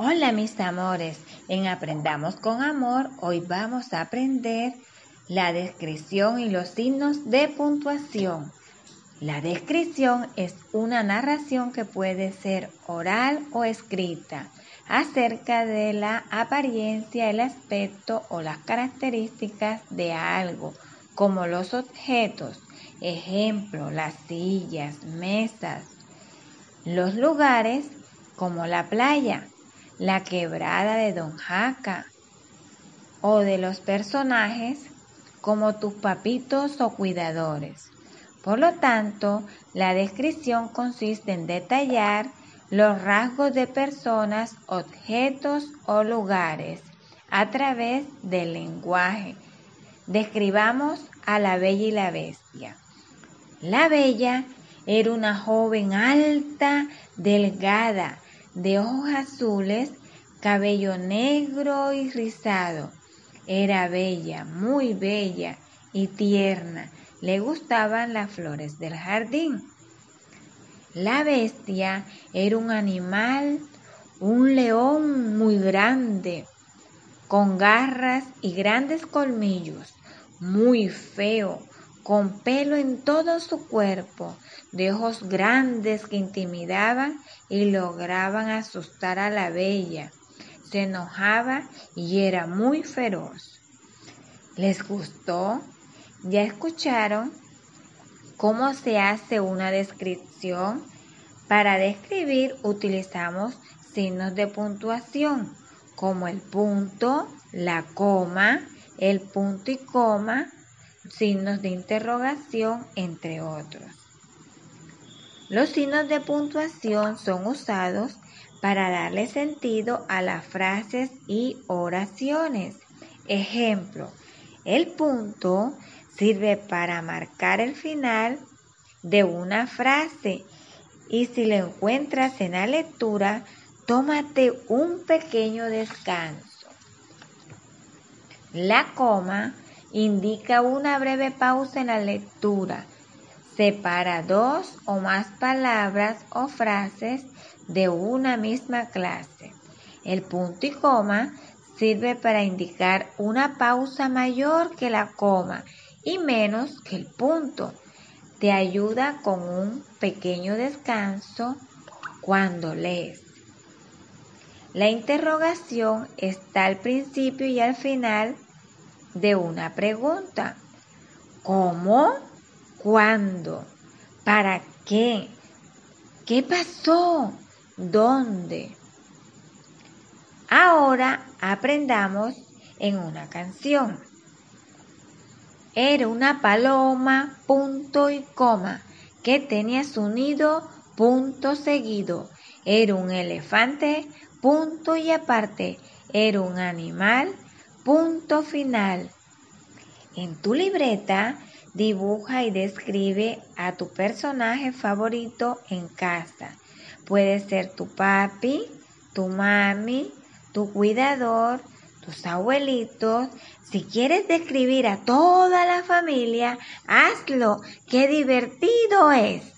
Hola mis amores, en Aprendamos con Amor hoy vamos a aprender la descripción y los signos de puntuación. La descripción es una narración que puede ser oral o escrita acerca de la apariencia, el aspecto o las características de algo, como los objetos, ejemplo, las sillas, mesas, los lugares, como la playa la quebrada de Don Jaca o de los personajes como tus papitos o cuidadores. Por lo tanto, la descripción consiste en detallar los rasgos de personas, objetos o lugares a través del lenguaje. Describamos a la bella y la bestia. La bella era una joven alta, delgada, de ojos azules, cabello negro y rizado. Era bella, muy bella y tierna. Le gustaban las flores del jardín. La bestia era un animal, un león muy grande, con garras y grandes colmillos, muy feo, con pelo en todo su cuerpo, de ojos grandes que intimidaban y lograban asustar a la bella. Se enojaba y era muy feroz. ¿Les gustó? ¿Ya escucharon cómo se hace una descripción? Para describir utilizamos signos de puntuación como el punto, la coma, el punto y coma, signos de interrogación, entre otros. Los signos de puntuación son usados para darle sentido a las frases y oraciones. Ejemplo, el punto sirve para marcar el final de una frase y si lo encuentras en la lectura, tómate un pequeño descanso. La coma indica una breve pausa en la lectura Separa dos o más palabras o frases de una misma clase. El punto y coma sirve para indicar una pausa mayor que la coma y menos que el punto. Te ayuda con un pequeño descanso cuando lees. La interrogación está al principio y al final de una pregunta. ¿Cómo? ¿Cuándo? ¿Para qué? ¿Qué pasó? ¿Dónde? Ahora aprendamos en una canción. Era una paloma, punto y coma, que tenía su nido, punto seguido. Era un elefante, punto y aparte. Era un animal, punto final. En tu libreta Dibuja y describe a tu personaje favorito en casa. Puede ser tu papi, tu mami, tu cuidador, tus abuelitos. Si quieres describir a toda la familia, hazlo. ¡Qué divertido es!